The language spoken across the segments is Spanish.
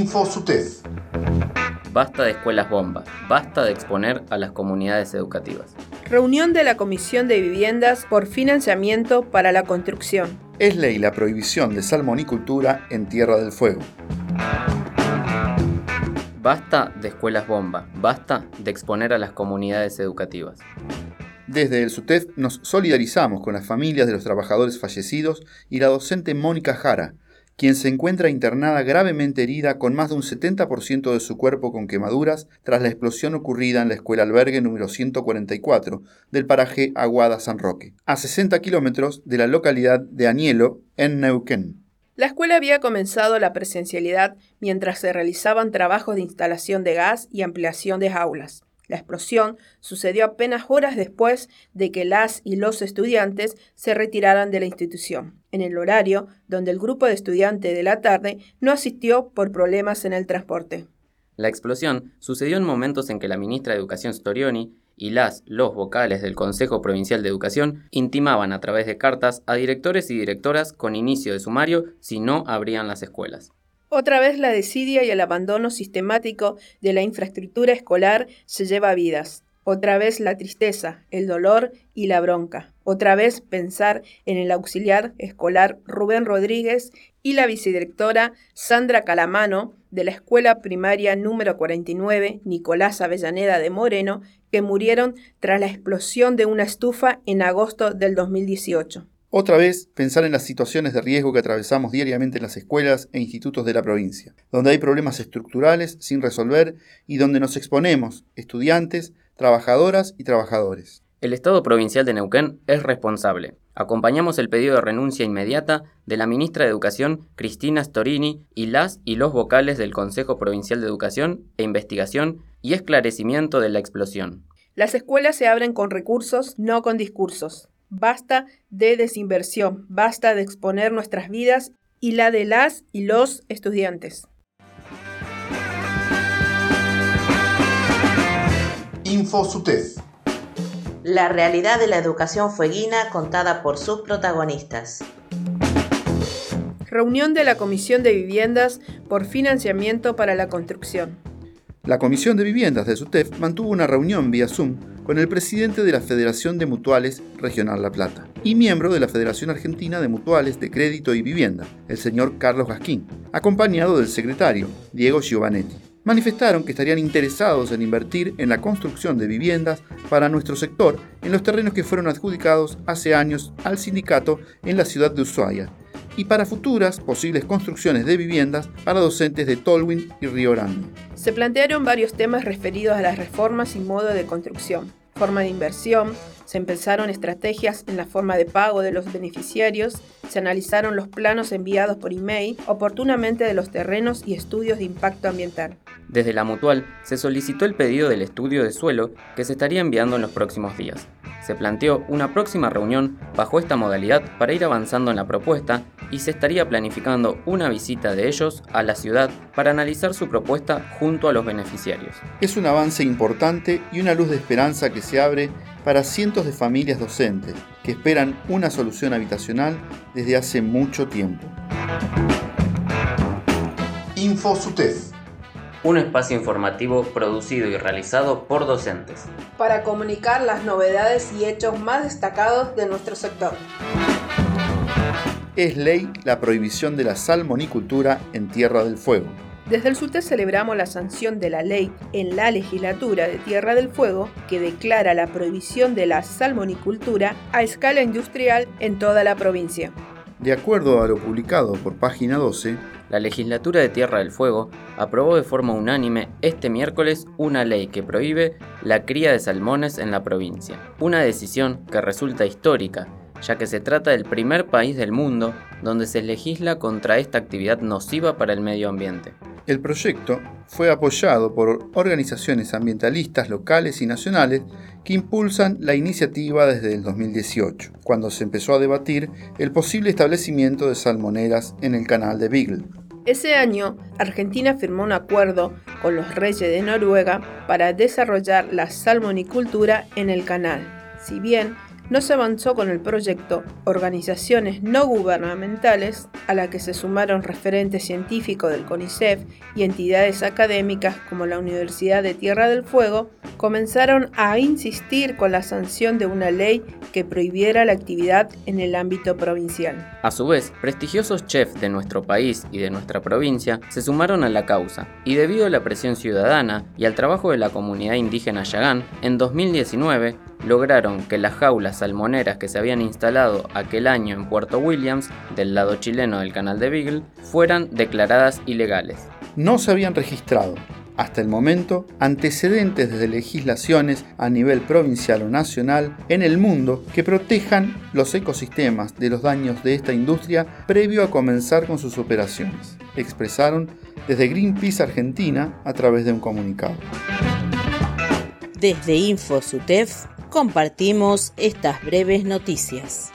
InfoSUTEF. Basta de escuelas bombas, basta de exponer a las comunidades educativas. Reunión de la Comisión de Viviendas por financiamiento para la construcción. Es ley la prohibición de salmonicultura en Tierra del Fuego. Basta de escuelas bomba, basta de exponer a las comunidades educativas. Desde el SUTEF nos solidarizamos con las familias de los trabajadores fallecidos y la docente Mónica Jara, quien se encuentra internada gravemente herida con más de un 70% de su cuerpo con quemaduras tras la explosión ocurrida en la escuela albergue número 144 del paraje Aguada San Roque, a 60 kilómetros de la localidad de Anielo, en Neuquén. La escuela había comenzado la presencialidad mientras se realizaban trabajos de instalación de gas y ampliación de aulas. La explosión sucedió apenas horas después de que las y los estudiantes se retiraran de la institución, en el horario donde el grupo de estudiantes de la tarde no asistió por problemas en el transporte. La explosión sucedió en momentos en que la ministra de Educación Storioni y las, los vocales del Consejo Provincial de Educación intimaban a través de cartas a directores y directoras con inicio de sumario si no abrían las escuelas. Otra vez la desidia y el abandono sistemático de la infraestructura escolar se lleva vidas. Otra vez la tristeza, el dolor y la bronca. Otra vez pensar en el auxiliar escolar Rubén Rodríguez y la vicedirectora Sandra Calamano de la escuela primaria número 49 Nicolás Avellaneda de Moreno, que murieron tras la explosión de una estufa en agosto del 2018. Otra vez, pensar en las situaciones de riesgo que atravesamos diariamente en las escuelas e institutos de la provincia, donde hay problemas estructurales sin resolver y donde nos exponemos, estudiantes, trabajadoras y trabajadores. El Estado Provincial de Neuquén es responsable. Acompañamos el pedido de renuncia inmediata de la ministra de Educación, Cristina Storini, y las y los vocales del Consejo Provincial de Educación e Investigación y esclarecimiento de la explosión. Las escuelas se abren con recursos, no con discursos. Basta de desinversión, basta de exponer nuestras vidas y la de las y los estudiantes. InfoSUTEF. La realidad de la educación fueguina contada por sus protagonistas. Reunión de la Comisión de Viviendas por financiamiento para la construcción. La Comisión de Viviendas de SUTEF mantuvo una reunión vía Zoom con el presidente de la Federación de Mutuales Regional La Plata y miembro de la Federación Argentina de Mutuales de Crédito y Vivienda, el señor Carlos Gasquín, acompañado del secretario, Diego Giovanetti. Manifestaron que estarían interesados en invertir en la construcción de viviendas para nuestro sector en los terrenos que fueron adjudicados hace años al sindicato en la ciudad de Ushuaia y para futuras posibles construcciones de viviendas para docentes de Tolwyn y Río. Se plantearon varios temas referidos a las reformas y modo de construcción forma de inversión, se empezaron estrategias en la forma de pago de los beneficiarios, se analizaron los planos enviados por email oportunamente de los terrenos y estudios de impacto ambiental. Desde la mutual se solicitó el pedido del estudio de suelo que se estaría enviando en los próximos días. Se planteó una próxima reunión bajo esta modalidad para ir avanzando en la propuesta y se estaría planificando una visita de ellos a la ciudad para analizar su propuesta junto a los beneficiarios. Es un avance importante y una luz de esperanza que se abre para cientos de familias docentes que esperan una solución habitacional desde hace mucho tiempo. InfoSUTEF un espacio informativo producido y realizado por docentes. Para comunicar las novedades y hechos más destacados de nuestro sector. Es ley la prohibición de la salmonicultura en Tierra del Fuego. Desde el SUTE celebramos la sanción de la ley en la legislatura de Tierra del Fuego que declara la prohibición de la salmonicultura a escala industrial en toda la provincia. De acuerdo a lo publicado por página 12, la legislatura de Tierra del Fuego aprobó de forma unánime este miércoles una ley que prohíbe la cría de salmones en la provincia. Una decisión que resulta histórica ya que se trata del primer país del mundo donde se legisla contra esta actividad nociva para el medio ambiente. El proyecto fue apoyado por organizaciones ambientalistas locales y nacionales que impulsan la iniciativa desde el 2018, cuando se empezó a debatir el posible establecimiento de salmoneras en el canal de Beagle. Ese año, Argentina firmó un acuerdo con los reyes de Noruega para desarrollar la salmonicultura en el canal. Si bien no se avanzó con el proyecto Organizaciones no gubernamentales, a la que se sumaron referentes científicos del CONICET y entidades académicas como la Universidad de Tierra del Fuego, comenzaron a insistir con la sanción de una ley que prohibiera la actividad en el ámbito provincial. A su vez, prestigiosos chefs de nuestro país y de nuestra provincia se sumaron a la causa, y debido a la presión ciudadana y al trabajo de la comunidad indígena Yagán, en 2019 lograron que las jaulas salmoneras que se habían instalado aquel año en Puerto Williams, del lado chileno del canal de Beagle, fueran declaradas ilegales. No se habían registrado, hasta el momento, antecedentes de legislaciones a nivel provincial o nacional en el mundo que protejan los ecosistemas de los daños de esta industria previo a comenzar con sus operaciones, expresaron desde Greenpeace Argentina a través de un comunicado. Desde InfoSutef compartimos estas breves noticias.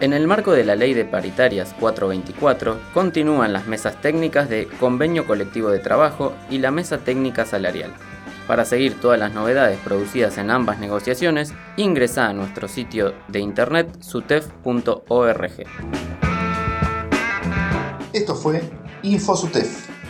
En el marco de la Ley de Paritarias 424, continúan las mesas técnicas de Convenio Colectivo de Trabajo y la Mesa Técnica Salarial. Para seguir todas las novedades producidas en ambas negociaciones, ingresa a nuestro sitio de internet sutef.org. Esto fue InfoSutef.